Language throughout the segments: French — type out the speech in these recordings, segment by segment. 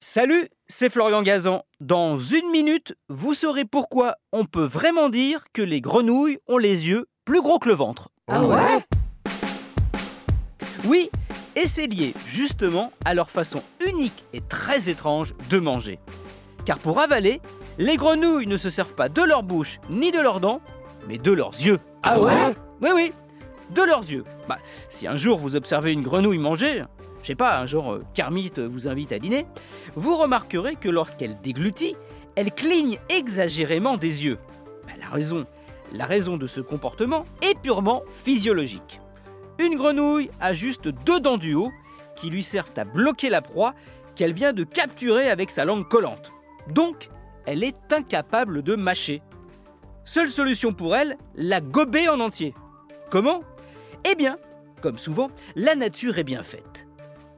Salut, c'est Florian Gazan. Dans une minute, vous saurez pourquoi on peut vraiment dire que les grenouilles ont les yeux plus gros que le ventre. Ah ouais? Oui, et c'est lié justement à leur façon unique et très étrange de manger. Car pour avaler, les grenouilles ne se servent pas de leur bouche ni de leurs dents, mais de leurs yeux. Ah ouais? Oui, oui, de leurs yeux. Bah, si un jour vous observez une grenouille manger, pas, un genre euh, Kermit vous invite à dîner, vous remarquerez que lorsqu'elle déglutit, elle cligne exagérément des yeux. Bah, la raison, la raison de ce comportement est purement physiologique. Une grenouille a juste deux dents du haut qui lui servent à bloquer la proie qu'elle vient de capturer avec sa langue collante. Donc, elle est incapable de mâcher. Seule solution pour elle, la gober en entier. Comment? Eh bien, comme souvent, la nature est bien faite.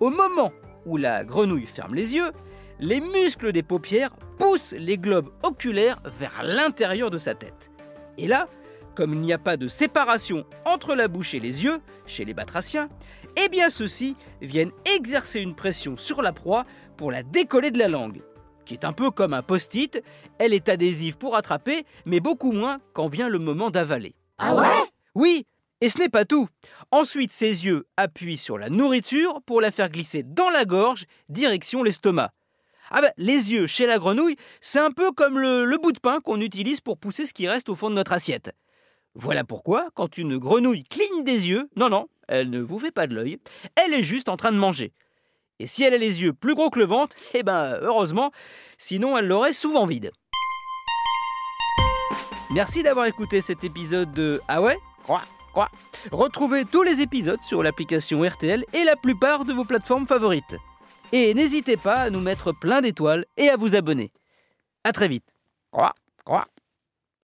Au moment où la grenouille ferme les yeux, les muscles des paupières poussent les globes oculaires vers l'intérieur de sa tête. Et là, comme il n'y a pas de séparation entre la bouche et les yeux chez les batraciens, eh bien ceux-ci viennent exercer une pression sur la proie pour la décoller de la langue, qui est un peu comme un post-it, elle est adhésive pour attraper, mais beaucoup moins quand vient le moment d'avaler. Ah ouais? Oui, et ce n'est pas tout. Ensuite, ses yeux appuient sur la nourriture pour la faire glisser dans la gorge, direction l'estomac. Ah ben, les yeux chez la grenouille, c'est un peu comme le, bout de pain qu'on utilise pour pousser ce qui reste au fond de notre assiette. Voilà pourquoi, quand une grenouille cligne des yeux, non, non, elle ne vous fait pas de l'œil, elle est juste en train de manger. Et si elle a les yeux plus gros que le ventre, eh ben, heureusement, sinon elle l'aurait souvent vide. Merci d'avoir écouté cet épisode de Ah ouais? Retrouvez tous les épisodes sur l'application RTL et la plupart de vos plateformes favorites. Et n'hésitez pas à nous mettre plein d'étoiles et à vous abonner. A très vite. Quoi Quoi